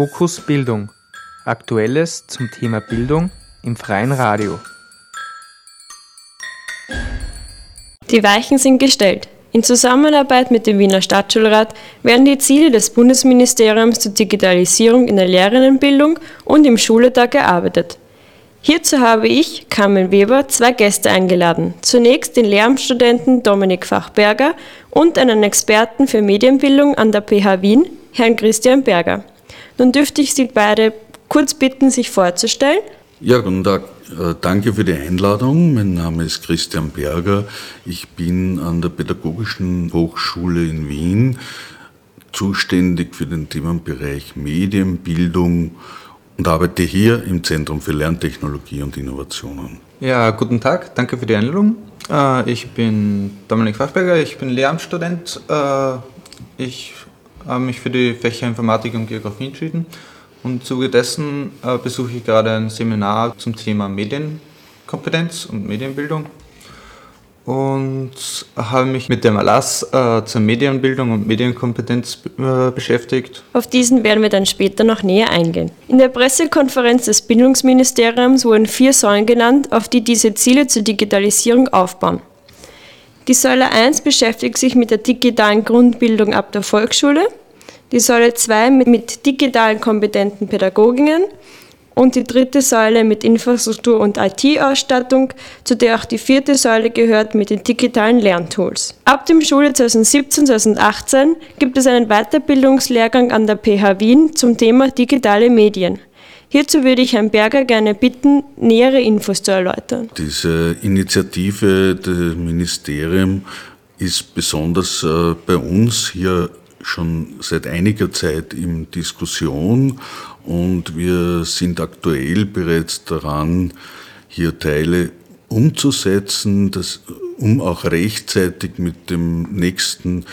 Fokus Bildung. Aktuelles zum Thema Bildung im freien Radio. Die Weichen sind gestellt. In Zusammenarbeit mit dem Wiener Stadtschulrat werden die Ziele des Bundesministeriums zur Digitalisierung in der Lehrerinnenbildung und im Schuletag erarbeitet. Hierzu habe ich, Carmen Weber, zwei Gäste eingeladen. Zunächst den Lehramtsstudenten Dominik Fachberger und einen Experten für Medienbildung an der PH Wien, Herrn Christian Berger. Nun dürfte ich Sie beide kurz bitten, sich vorzustellen. Ja, guten Tag. Äh, danke für die Einladung. Mein Name ist Christian Berger. Ich bin an der Pädagogischen Hochschule in Wien zuständig für den Themenbereich Medienbildung und arbeite hier im Zentrum für Lerntechnologie und Innovationen. Ja, guten Tag. Danke für die Einladung. Äh, ich bin Dominik Fachberger. Ich bin Lehramtsstudent. Äh, ich mich für die Fächer Informatik und Geografie entschieden und im Zuge dessen äh, besuche ich gerade ein Seminar zum Thema Medienkompetenz und Medienbildung und habe mich mit dem Erlass äh, zur Medienbildung und Medienkompetenz äh, beschäftigt. Auf diesen werden wir dann später noch näher eingehen. In der Pressekonferenz des Bildungsministeriums wurden vier Säulen genannt, auf die diese Ziele zur Digitalisierung aufbauen. Die Säule 1 beschäftigt sich mit der digitalen Grundbildung ab der Volksschule die Säule 2 mit, mit digitalen kompetenten Pädagoginnen und die dritte Säule mit Infrastruktur und IT-Ausstattung, zu der auch die vierte Säule gehört mit den digitalen Lerntools. Ab dem Schuljahr 2017-2018 gibt es einen Weiterbildungslehrgang an der PH Wien zum Thema digitale Medien. Hierzu würde ich Herrn Berger gerne bitten, nähere Infos zu erläutern. Diese Initiative des Ministeriums ist besonders äh, bei uns hier schon seit einiger Zeit in Diskussion und wir sind aktuell bereits daran, hier Teile umzusetzen, das, um auch rechtzeitig mit dem nächsten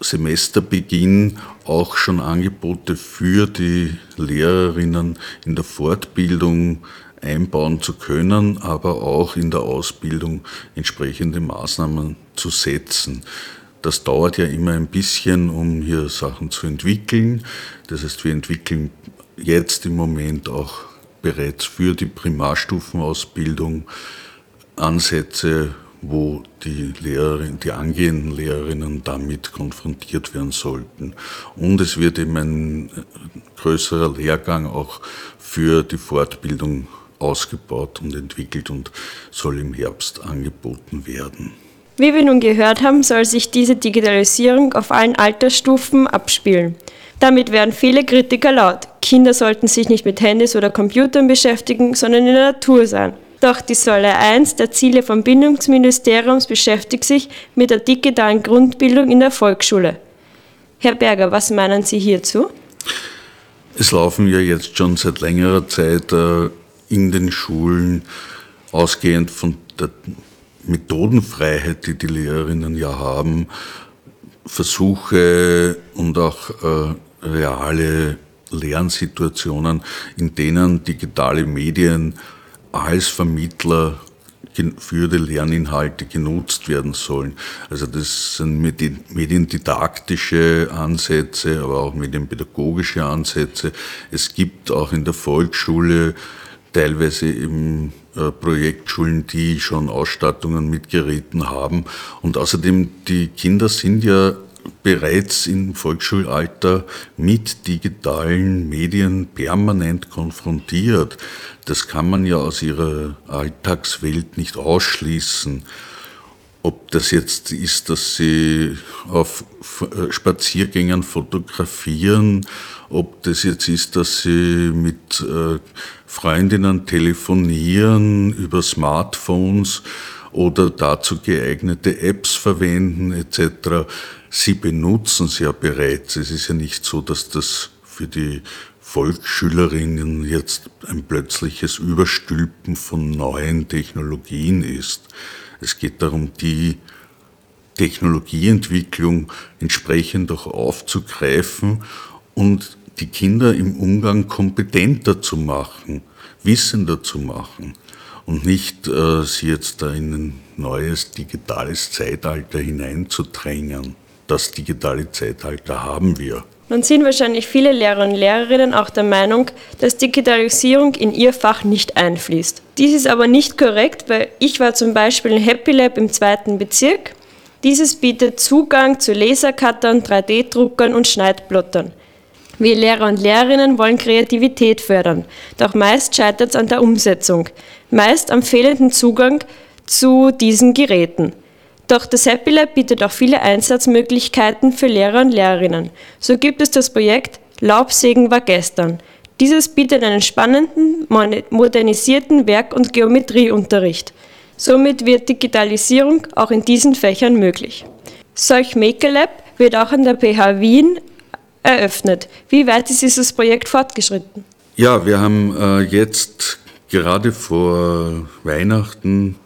Semesterbeginn auch schon Angebote für die Lehrerinnen in der Fortbildung einbauen zu können, aber auch in der Ausbildung entsprechende Maßnahmen zu setzen. Das dauert ja immer ein bisschen, um hier Sachen zu entwickeln. Das heißt, wir entwickeln jetzt im Moment auch bereits für die Primarstufenausbildung Ansätze, wo die Lehrerinnen, die angehenden Lehrerinnen damit konfrontiert werden sollten. Und es wird eben ein größerer Lehrgang auch für die Fortbildung ausgebaut und entwickelt und soll im Herbst angeboten werden. Wie wir nun gehört haben, soll sich diese Digitalisierung auf allen Altersstufen abspielen. Damit werden viele Kritiker laut. Kinder sollten sich nicht mit Handys oder Computern beschäftigen, sondern in der Natur sein. Doch die Säule 1 der Ziele vom Bildungsministeriums beschäftigt sich mit der digitalen Grundbildung in der Volksschule. Herr Berger, was meinen Sie hierzu? Es laufen ja jetzt schon seit längerer Zeit äh, in den Schulen, ausgehend von der Methodenfreiheit, die die Lehrerinnen ja haben, Versuche und auch äh, reale Lernsituationen, in denen digitale Medien als Vermittler für die Lerninhalte genutzt werden sollen. Also das sind mediendidaktische Ansätze, aber auch medienpädagogische Ansätze. Es gibt auch in der Volksschule teilweise im äh, Projektschulen, die schon Ausstattungen mit Geräten haben. Und außerdem, die Kinder sind ja bereits im Volksschulalter mit digitalen Medien permanent konfrontiert. Das kann man ja aus ihrer Alltagswelt nicht ausschließen. Ob das jetzt ist, dass sie auf äh, Spaziergängen fotografieren, ob das jetzt ist, dass sie mit äh, Freundinnen telefonieren über Smartphones oder dazu geeignete Apps verwenden etc. Sie benutzen es ja bereits. Es ist ja nicht so, dass das für die Volksschülerinnen jetzt ein plötzliches Überstülpen von neuen Technologien ist. Es geht darum, die Technologieentwicklung entsprechend auch aufzugreifen und die Kinder im Umgang kompetenter zu machen, wissender zu machen und nicht äh, sie jetzt da in ein neues digitales Zeitalter hineinzudrängen. Das digitale Zeitalter haben wir. Nun sind wahrscheinlich viele Lehrer und Lehrerinnen auch der Meinung, dass Digitalisierung in ihr Fach nicht einfließt. Dies ist aber nicht korrekt, weil ich war zum Beispiel im Happy Lab im zweiten Bezirk. Dieses bietet Zugang zu Lasercuttern, 3D-Druckern und Schneidplottern. Wir Lehrer und Lehrerinnen wollen Kreativität fördern, doch meist scheitert es an der Umsetzung, meist am fehlenden Zugang zu diesen Geräten. Doch das Happy Lab bietet auch viele Einsatzmöglichkeiten für Lehrer und Lehrerinnen. So gibt es das Projekt Laubsägen war gestern. Dieses bietet einen spannenden, modernisierten Werk- und Geometrieunterricht. Somit wird Digitalisierung auch in diesen Fächern möglich. Solch Maker wird auch an der PH Wien eröffnet. Wie weit ist dieses Projekt fortgeschritten? Ja, wir haben äh, jetzt gerade vor Weihnachten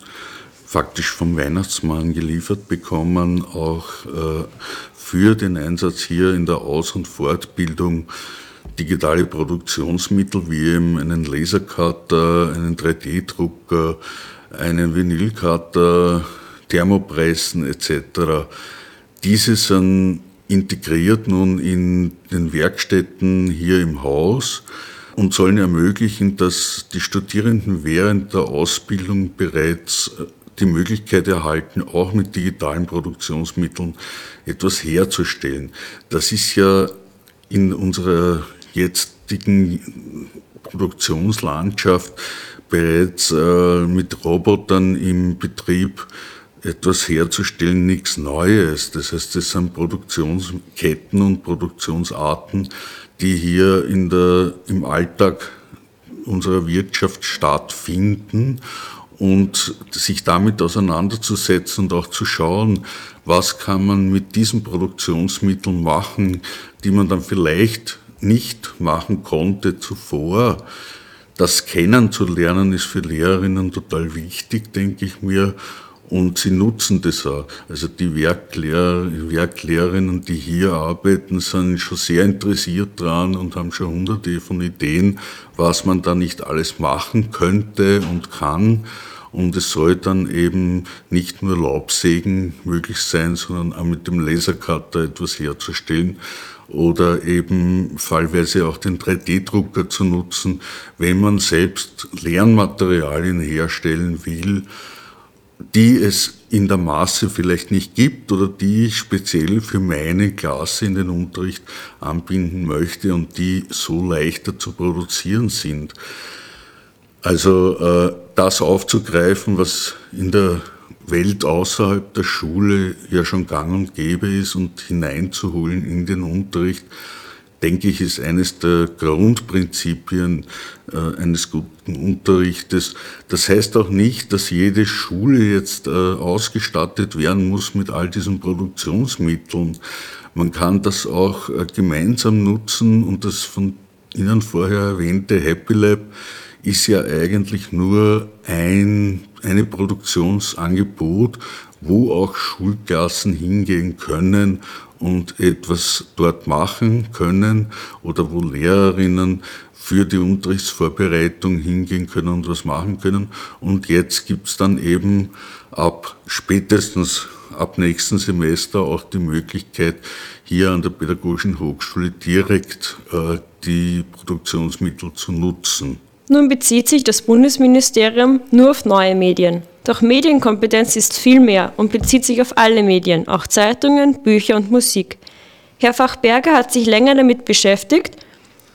faktisch vom Weihnachtsmann geliefert bekommen, auch äh, für den Einsatz hier in der Aus- und Fortbildung digitale Produktionsmittel wie eben einen Lasercutter, einen 3D-Drucker, einen Vinylcutter, Thermopressen etc. Diese sind integriert nun in den Werkstätten hier im Haus und sollen ermöglichen, dass die Studierenden während der Ausbildung bereits äh, die Möglichkeit erhalten, auch mit digitalen Produktionsmitteln etwas herzustellen. Das ist ja in unserer jetzigen Produktionslandschaft bereits äh, mit Robotern im Betrieb etwas herzustellen, nichts Neues. Das heißt, es sind Produktionsketten und Produktionsarten, die hier in der, im Alltag unserer Wirtschaft stattfinden und sich damit auseinanderzusetzen und auch zu schauen, was kann man mit diesen Produktionsmitteln machen, die man dann vielleicht nicht machen konnte zuvor. Das kennenzulernen ist für Lehrerinnen total wichtig, denke ich mir. Und sie nutzen das auch. Also die Werklehrer, Werklehrerinnen, die hier arbeiten, sind schon sehr interessiert dran und haben schon hunderte von Ideen, was man da nicht alles machen könnte und kann. Und es soll dann eben nicht nur Laubsägen möglich sein, sondern auch mit dem Lasercutter etwas herzustellen oder eben fallweise auch den 3D-Drucker zu nutzen, wenn man selbst Lernmaterialien herstellen will, die es in der Masse vielleicht nicht gibt oder die ich speziell für meine Klasse in den Unterricht anbinden möchte und die so leichter zu produzieren sind. Also äh, das aufzugreifen, was in der Welt außerhalb der Schule ja schon gang und gäbe ist und hineinzuholen in den Unterricht, denke ich, ist eines der Grundprinzipien äh, eines guten Unterrichtes. Das heißt auch nicht, dass jede Schule jetzt äh, ausgestattet werden muss mit all diesen Produktionsmitteln. Man kann das auch äh, gemeinsam nutzen und das von Ihnen vorher erwähnte Happy Lab ist ja eigentlich nur ein eine Produktionsangebot, wo auch Schulklassen hingehen können und etwas dort machen können oder wo Lehrerinnen für die Unterrichtsvorbereitung hingehen können und was machen können. Und jetzt gibt's dann eben ab spätestens ab nächsten Semester auch die Möglichkeit, hier an der Pädagogischen Hochschule direkt äh, die Produktionsmittel zu nutzen. Nun bezieht sich das Bundesministerium nur auf neue Medien. Doch Medienkompetenz ist viel mehr und bezieht sich auf alle Medien, auch Zeitungen, Bücher und Musik. Herr Fachberger hat sich länger damit beschäftigt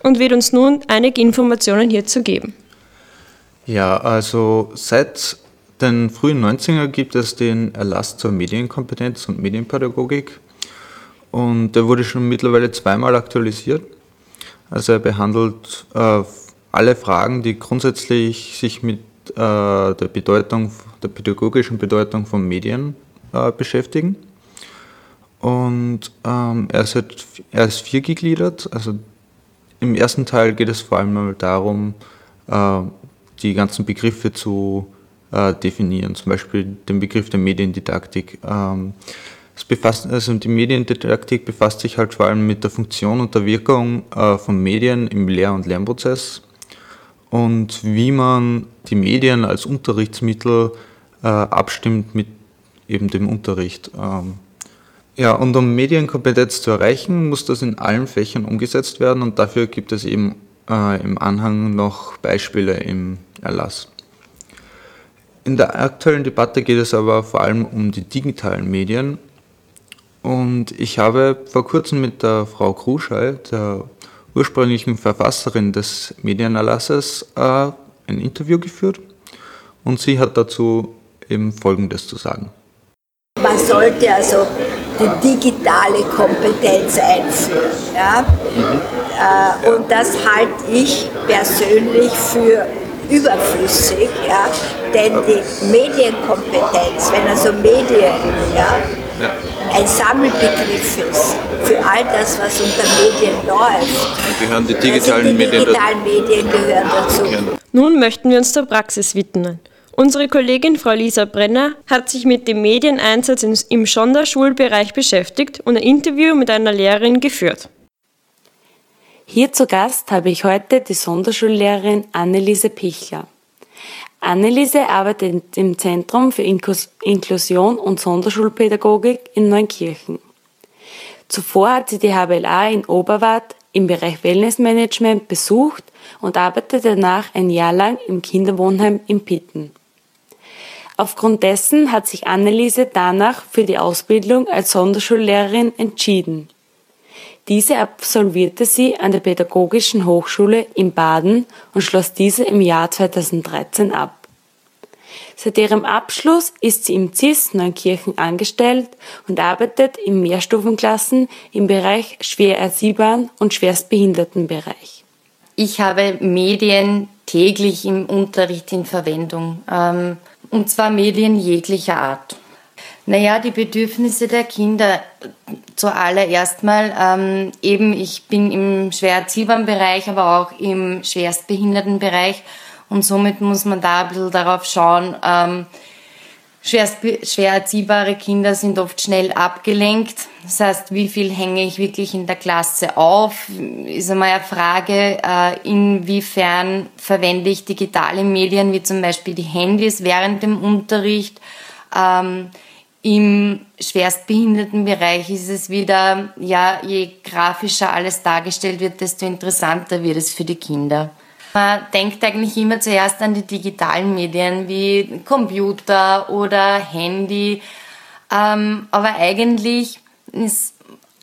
und wird uns nun einige Informationen hierzu geben. Ja, also seit den frühen 90er gibt es den Erlass zur Medienkompetenz und Medienpädagogik und der wurde schon mittlerweile zweimal aktualisiert. Also er behandelt äh, alle Fragen, die grundsätzlich sich mit äh, der Bedeutung, der pädagogischen Bedeutung von Medien äh, beschäftigen. Und ähm, er, ist halt, er ist viergegliedert. Also im ersten Teil geht es vor allem darum, äh, die ganzen Begriffe zu äh, definieren. Zum Beispiel den Begriff der Mediendidaktik. Ähm, es befasst, also die Mediendidaktik befasst sich halt vor allem mit der Funktion und der Wirkung äh, von Medien im Lehr- und Lernprozess und wie man die Medien als Unterrichtsmittel äh, abstimmt mit eben dem Unterricht. Ähm, Ja, und um Medienkompetenz zu erreichen, muss das in allen Fächern umgesetzt werden und dafür gibt es eben äh, im Anhang noch Beispiele im Erlass. In der aktuellen Debatte geht es aber vor allem um die digitalen Medien und ich habe vor kurzem mit der Frau Kruschei, der ursprünglichen Verfasserin des Medienerlasses, äh, ein Interview geführt und sie hat dazu eben Folgendes zu sagen. Man sollte also die digitale Kompetenz einführen. Ja? Mhm. Äh, und das halte ich persönlich für überflüssig, ja? denn die Medienkompetenz, wenn also Medien ja, ja. ein Sammelbegriff ist für all das, was unter Medien läuft, gehören die digitalen, also die digitalen Medien, Medien gehören dazu. Nun möchten wir uns der Praxis widmen. Unsere Kollegin Frau Lisa Brenner hat sich mit dem Medieneinsatz im Sonderschulbereich beschäftigt und ein Interview mit einer Lehrerin geführt. Hier zu Gast habe ich heute die Sonderschullehrerin Anneliese Pichler. Anneliese arbeitet im Zentrum für Inklusion und Sonderschulpädagogik in Neunkirchen. Zuvor hat sie die HBLA in Oberwart im Bereich Wellnessmanagement besucht und arbeitete danach ein Jahr lang im Kinderwohnheim in Pitten. Aufgrund dessen hat sich Anneliese danach für die Ausbildung als Sonderschullehrerin entschieden. Diese absolvierte sie an der Pädagogischen Hochschule in Baden und schloss diese im Jahr 2013 ab. Seit ihrem Abschluss ist sie im CIS Neunkirchen angestellt und arbeitet in Mehrstufenklassen im Bereich schwer erziehbaren und schwerstbehindertenbereich. Ich habe Medien täglich im Unterricht in Verwendung. Ähm, und zwar Medien jeglicher Art. Naja, die Bedürfnisse der Kinder zuallererst mal. Ähm, eben, ich bin im schwer erziehbaren Bereich, aber auch im schwerstbehinderten Bereich. Und somit muss man da ein bisschen darauf schauen, ähm, schwer erziehbare Kinder sind oft schnell abgelenkt. Das heißt, wie viel hänge ich wirklich in der Klasse auf? Ist einmal eine Frage, äh, inwiefern verwende ich digitale Medien, wie zum Beispiel die Handys während dem Unterricht. Ähm, Im schwerstbehinderten Bereich ist es wieder, ja, je grafischer alles dargestellt wird, desto interessanter wird es für die Kinder. Man denkt eigentlich immer zuerst an die digitalen Medien wie Computer oder Handy. Ähm, aber eigentlich ist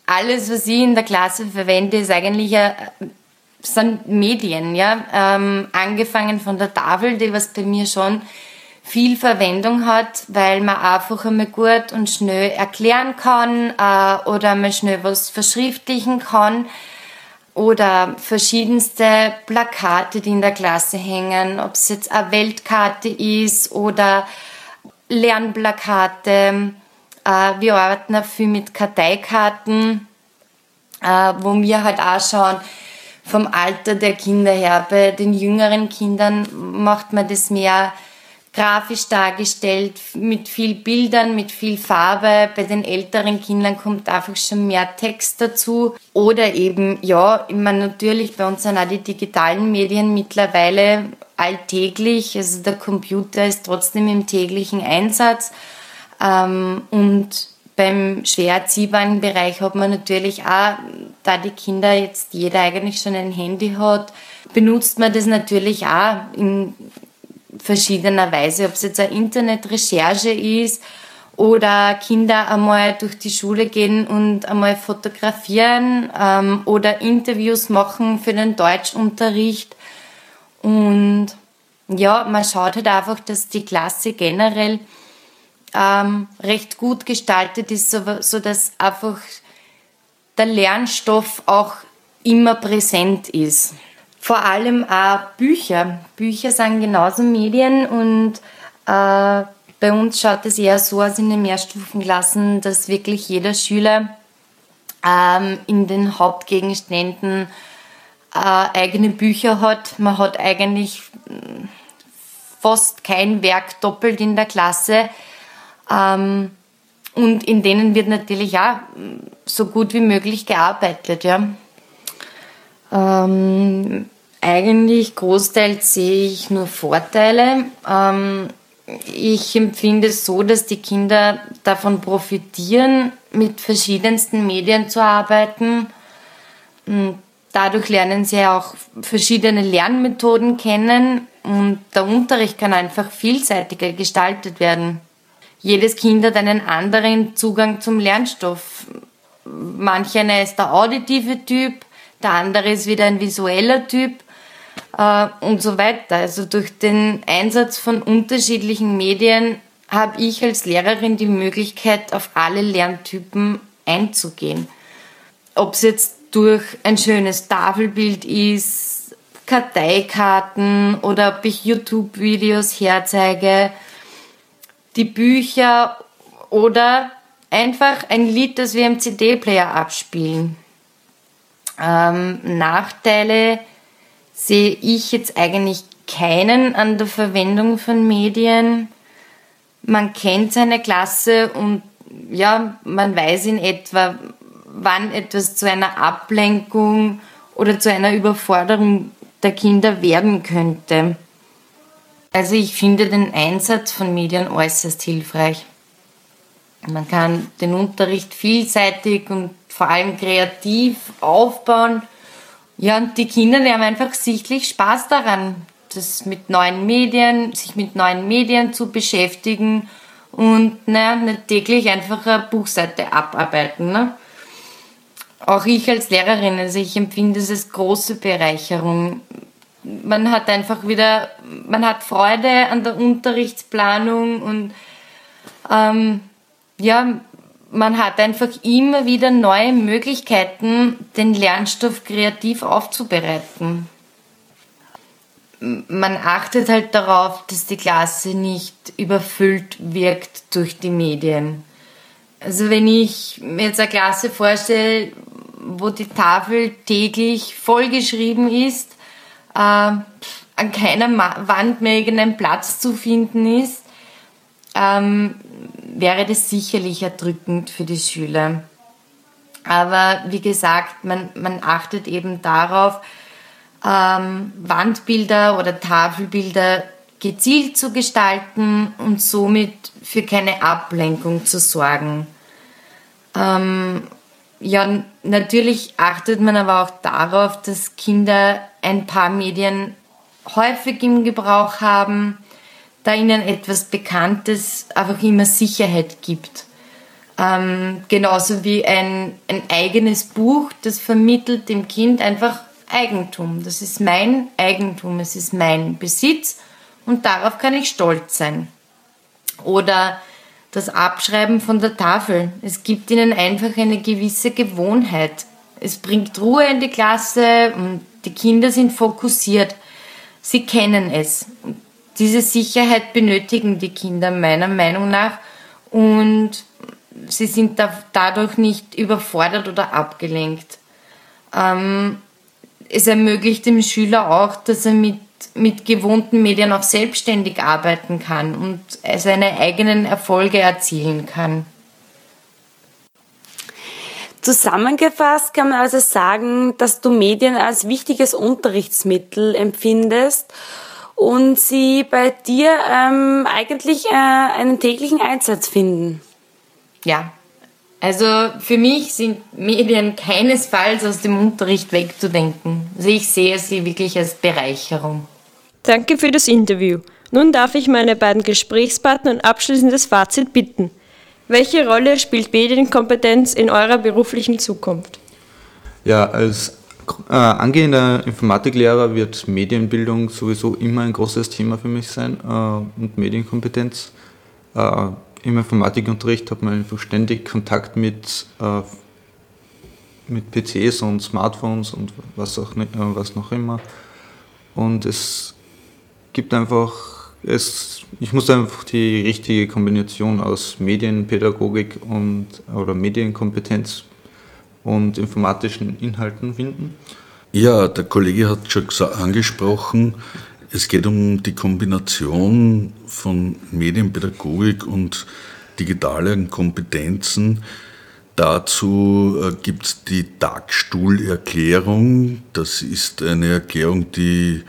alles, was ich in der Klasse verwende, ist eigentlich ein, sind Medien. Ja? Ähm, angefangen von der Tafel, die was bei mir schon viel Verwendung hat, weil man einfach einmal gut und schnell erklären kann äh, oder mal schnell was verschriftlichen kann oder verschiedenste Plakate, die in der Klasse hängen, ob es jetzt eine Weltkarte ist oder Lernplakate. Äh, wir arbeiten auch viel mit Karteikarten, äh, wo wir halt auch schauen, vom Alter der Kinder her. Bei den jüngeren Kindern macht man das mehr grafisch dargestellt, mit viel Bildern, mit viel Farbe. Bei den älteren Kindern kommt einfach schon mehr Text dazu. Oder eben, ja, ich natürlich, bei uns sind auch die digitalen Medien mittlerweile alltäglich. Also der Computer ist trotzdem im täglichen Einsatz. Ähm, und beim schwer erziehbaren Bereich hat man natürlich auch, da die Kinder jetzt jeder eigentlich schon ein Handy hat, benutzt man das natürlich auch in verschiedener Weise, ob es jetzt eine Internetrecherche ist oder Kinder einmal durch die Schule gehen und einmal fotografieren ähm, oder Interviews machen für den Deutschunterricht. Und ja, man schaut halt einfach, dass die Klasse generell ähm, recht gut gestaltet ist, so, so dass einfach der Lernstoff auch immer präsent ist vor allem auch Bücher. Bücher sind genauso Medien und äh, bei uns schaut es eher so aus in den Mehrstufenklassen, dass wirklich jeder Schüler ähm, in den Hauptgegenständen äh, eigene Bücher hat. Man hat eigentlich hm, fast kein Werk doppelt in der Klasse. Ähm, und in denen wird natürlich auch hm, so gut wie möglich gearbeitet. Ja. Ähm, eigentlich großteils sehe ich nur Vorteile. Ähm, ich empfinde es so, dass die Kinder davon profitieren, mit verschiedensten Medien zu arbeiten. Dadurch lernen sie auch verschiedene Lernmethoden kennen und der Unterricht kann einfach vielseitiger gestaltet werden. Jedes Kind hat einen anderen Zugang zum Lernstoff. Manch einer ist der auditive Typ, der andere ist wieder ein visueller Typ äh, und so weiter. Also durch den Einsatz von unterschiedlichen Medien habe ich als Lehrerin die Möglichkeit, auf alle Lerntypen einzugehen. Ob es jetzt durch ein schönes Tafelbild ist, Karteikarten oder ob ich YouTube-Videos herzeige, die Bücher oder einfach ein Lied, das wir im CD-Player abspielen. Ähm, Nachteile sehe ich jetzt eigentlich keinen an der Verwendung von Medien. Man kennt seine Klasse und ja, man weiß in etwa, wann etwas zu einer Ablenkung oder zu einer Überforderung der Kinder werden könnte. Also ich finde den Einsatz von Medien äußerst hilfreich. Man kann den Unterricht vielseitig und vor allem kreativ aufbauen ja, und die Kinder, die haben einfach sichtlich Spaß daran, das mit neuen Medien, sich mit neuen Medien zu beschäftigen und naja, nicht täglich einfach eine Buchseite abarbeiten. Ne? Auch ich als Lehrerin, also ich empfinde es als große Bereicherung. Man hat einfach wieder, man hat Freude an der Unterrichtsplanung und ähm, ja, man hat einfach immer wieder neue Möglichkeiten, den Lernstoff kreativ aufzubereiten. Man achtet halt darauf, dass die Klasse nicht überfüllt wirkt durch die Medien. Also wenn ich mir jetzt eine Klasse vorstelle, wo die Tafel täglich vollgeschrieben ist, äh, an keiner Wand mehr irgendein Platz zu finden ist, ähm, wäre das sicherlich erdrückend für die Schüler. Aber wie gesagt, man, man achtet eben darauf, ähm, Wandbilder oder Tafelbilder gezielt zu gestalten und somit für keine Ablenkung zu sorgen. Ähm, ja, natürlich achtet man aber auch darauf, dass Kinder ein paar Medien häufig im Gebrauch haben, da ihnen etwas Bekanntes einfach immer Sicherheit gibt. Ähm, genauso wie ein, ein eigenes Buch, das vermittelt dem Kind einfach Eigentum. Das ist mein Eigentum, es ist mein Besitz und darauf kann ich stolz sein. Oder das Abschreiben von der Tafel. Es gibt ihnen einfach eine gewisse Gewohnheit. Es bringt Ruhe in die Klasse und die Kinder sind fokussiert. Sie kennen es diese Sicherheit benötigen die Kinder meiner Meinung nach und sie sind da, dadurch nicht überfordert oder abgelenkt. Ähm, es ermöglicht dem Schüler auch, dass er mit, mit gewohnten Medien auch selbstständig arbeiten kann und seine eigenen Erfolge erzielen kann. Zusammengefasst kann man also sagen, dass du Medien als wichtiges Unterrichtsmittel empfindest und sie bei dir ähm, eigentlich äh, einen täglichen Einsatz finden. Ja, also für mich sind Medien keinesfalls aus dem Unterricht wegzudenken. Also ich sehe sie wirklich als Bereicherung. Danke für das Interview. Nun darf ich meine beiden Gesprächspartner um abschließendes Fazit bitten. Welche Rolle spielt Medienkompetenz in eurer beruflichen Zukunft? Ja, als äh, angehender Informatiklehrer wird Medienbildung sowieso immer ein großes Thema für mich sein äh, und Medienkompetenz. Äh, Im Informatikunterricht hat man einfach ständig Kontakt mit, äh, mit PCs und Smartphones und was, auch, äh, was noch immer. Und es gibt einfach, es, ich muss einfach die richtige Kombination aus Medienpädagogik und, oder Medienkompetenz und informatischen Inhalten finden? Ja, der Kollege hat schon angesprochen, es geht um die Kombination von Medienpädagogik und digitalen Kompetenzen. Dazu äh, gibt es die Tagstuhlerklärung. Das ist eine Erklärung, die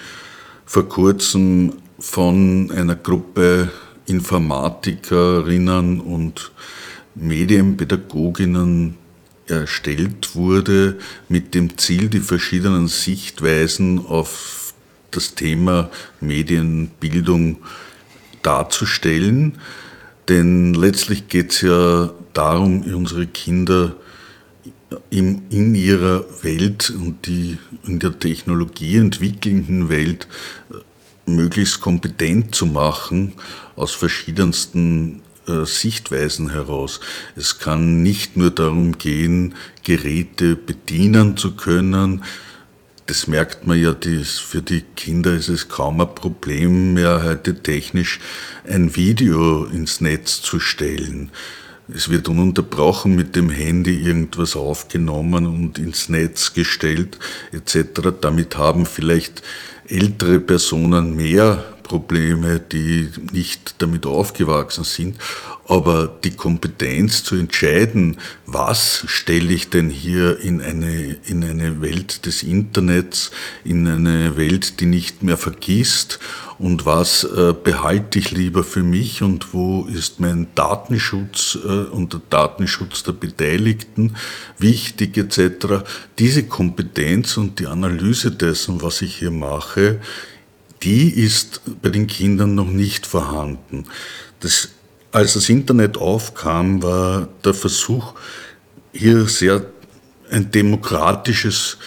vor kurzem von einer Gruppe Informatikerinnen und Medienpädagoginnen erstellt wurde mit dem Ziel, die verschiedenen Sichtweisen auf das Thema Medienbildung darzustellen. Denn letztlich geht es ja darum, unsere Kinder in, in ihrer Welt und die in der Technologie entwickelnden Welt möglichst kompetent zu machen aus verschiedensten äh, Sichtweisen heraus. Es kann nicht nur darum gehen, Geräte bedienen zu können. Das merkt man ja, für die Kinder ist es kaum ein Problem mehr, heute technisch ein Video ins Netz zu stellen. Es wird ununterbrochen mit dem Handy irgendwas aufgenommen und ins Netz gestellt etc. Damit haben vielleicht ältere Personen mehr Probleme, die nicht damit aufgewachsen sind. Aber die Kompetenz zu entscheiden, was stelle ich denn hier in eine, in eine Welt des Internets, in eine Welt, die nicht mehr vergisst und was äh, behalte ich lieber für mich und wo ist mein Datenschutz äh, und der Datenschutz der Beteiligten wichtig etc. Diese Kompetenz und die Analyse dessen, was ich hier mache, die ist bei den Kindern noch nicht vorhanden. Das, als das Internet aufkam, war der Versuch, hier sehr ein demokratisches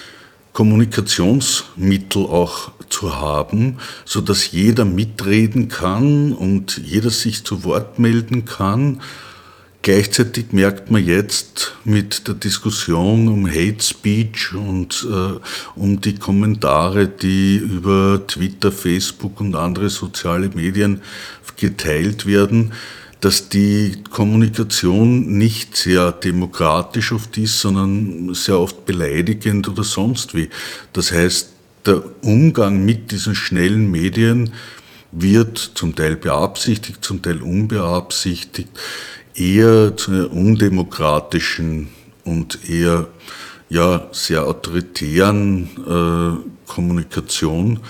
Kommunikationsmittel auch zu haben, so dass jeder mitreden kann und jeder sich zu Wort melden kann Gleichzeitig merkt man jetzt mit der Diskussion um Hate Speech und äh, um die Kommentare, die über Twitter, Facebook und andere soziale Medien geteilt werden, dass die Kommunikation nicht sehr demokratisch oft ist, sondern sehr oft beleidigend oder sonst wie. Das heißt, der Umgang mit diesen schnellen Medien wird zum Teil beabsichtigt, zum Teil unbeabsichtigt eher zu einer undemokratischen und eher ja, sehr autoritären äh, Kommunikation.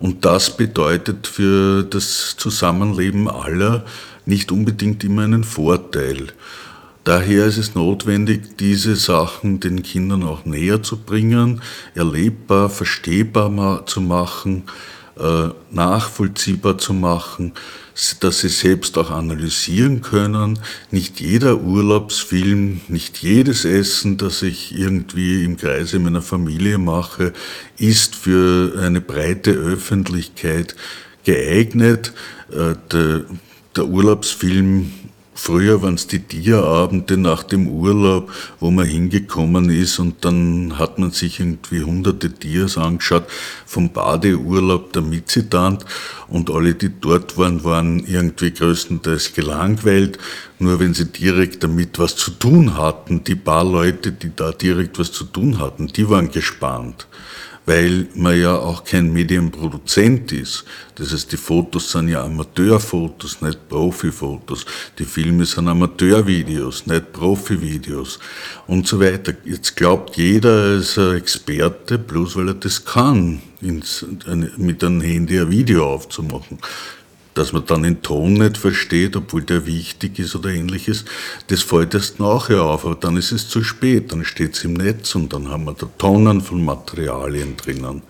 Und das bedeutet für das Zusammenleben aller nicht unbedingt immer einen Vorteil. Daher ist es notwendig, diese Sachen den Kindern auch näher zu bringen, erlebbar, verstehbar zu machen, äh, nachvollziehbar zu machen, dass sie selbst auch analysieren können. Nicht jeder Urlaubsfilm, nicht jedes Essen, das ich irgendwie im Kreise meiner Familie mache, ist für eine breite Öffentlichkeit geeignet. Äh, der, der Urlaubsfilm Früher waren es die Tierabende nach dem Urlaub, wo man hingekommen ist und dann hat man sich irgendwie hunderte Tiers angeschaut, vom Badeurlaub der Mitzitant und alle, die dort waren, waren irgendwie größtenteils gelangweilt. Nur wenn sie direkt damit was zu tun hatten, die paar Leute, die da direkt was zu tun hatten, die waren gespannt weil man ja auch kein Medienproduzent ist. Das heißt, die Fotos sind ja Amateurfotos, nicht Profifotos. Die Filme sind Amateurvideos, nicht Profivideos und so weiter. Jetzt glaubt jeder, er ein Experte, bloß weil er das kann, mit einem Handy ein Video aufzumachen dass man dann den Ton nicht versteht, obwohl der wichtig ist oder ähnliches, das fällt erst nachher auf, aber dann ist es zu spät, dann steht es im Netz und dann haben wir da Tonnen von Materialien drinnen.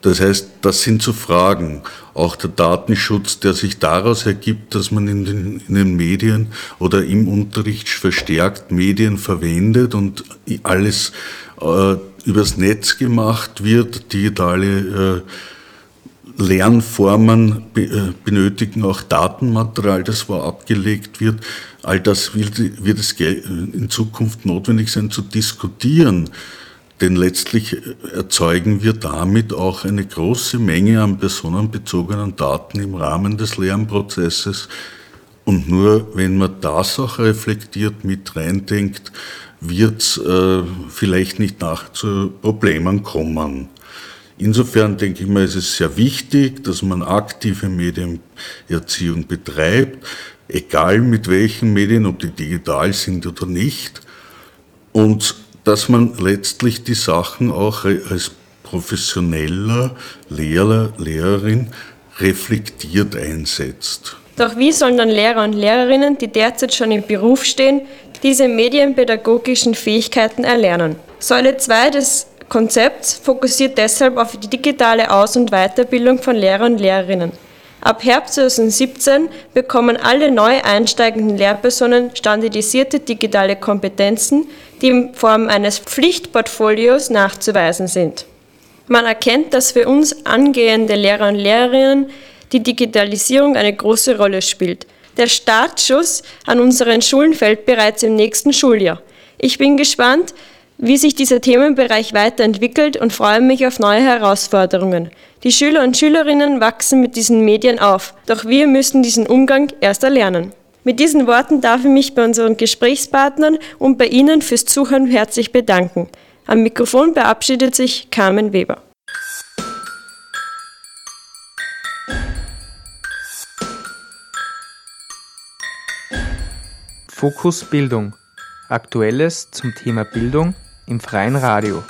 Das heißt, das sind so Fragen. Auch der Datenschutz, der sich daraus ergibt, dass man in den, in den, Medien oder im Unterricht verstärkt Medien verwendet und alles äh, übers Netz gemacht wird, digitale äh, Lernformen äh, benötigen auch Datenmaterial, das vorab gelegt wird. All das wird, es in Zukunft notwendig sein zu diskutieren. Denn letztlich erzeugen wir damit auch eine große Menge an personenbezogenen Daten im Rahmen des Lernprozesses. Und nur wenn man das auch reflektiert mit reindenkt, wird es äh, vielleicht nicht nach zu Problemen kommen. Insofern denke ich mal, ist es sehr wichtig, dass man aktive Medienerziehung betreibt, egal mit welchen Medien, ob die digital sind oder nicht, und dass man letztlich die Sachen auch als professioneller Lehrer, Lehrerin reflektiert einsetzt. Doch wie sollen dann Lehrer und Lehrerinnen, die derzeit schon im Beruf stehen, diese medienpädagogischen Fähigkeiten erlernen? Säule 2 des Konzepts fokussiert deshalb auf die digitale Aus- und Weiterbildung von Lehrern und Lehrerinnen. Ab Herbst 2017 bekommen alle neu einsteigenden Lehrpersonen standardisierte digitale Kompetenzen, die in Form eines Pflichtportfolios nachzuweisen sind. Man erkennt, dass für uns angehende Lehrer und Lehrerinnen die Digitalisierung eine große Rolle spielt. Der Startschuss an unseren Schulen fällt bereits im nächsten Schuljahr. Ich bin gespannt, wie sich dieser Themenbereich weiterentwickelt und freue mich auf neue Herausforderungen. Die Schüler und Schülerinnen wachsen mit diesen Medien auf, doch wir müssen diesen Umgang erst erlernen. Mit diesen Worten darf ich mich bei unseren Gesprächspartnern und bei Ihnen fürs Zuhören herzlich bedanken. Am Mikrofon verabschiedet sich Carmen Weber. Fokus Bildung. Aktuelles zum Thema Bildung im freien Radio.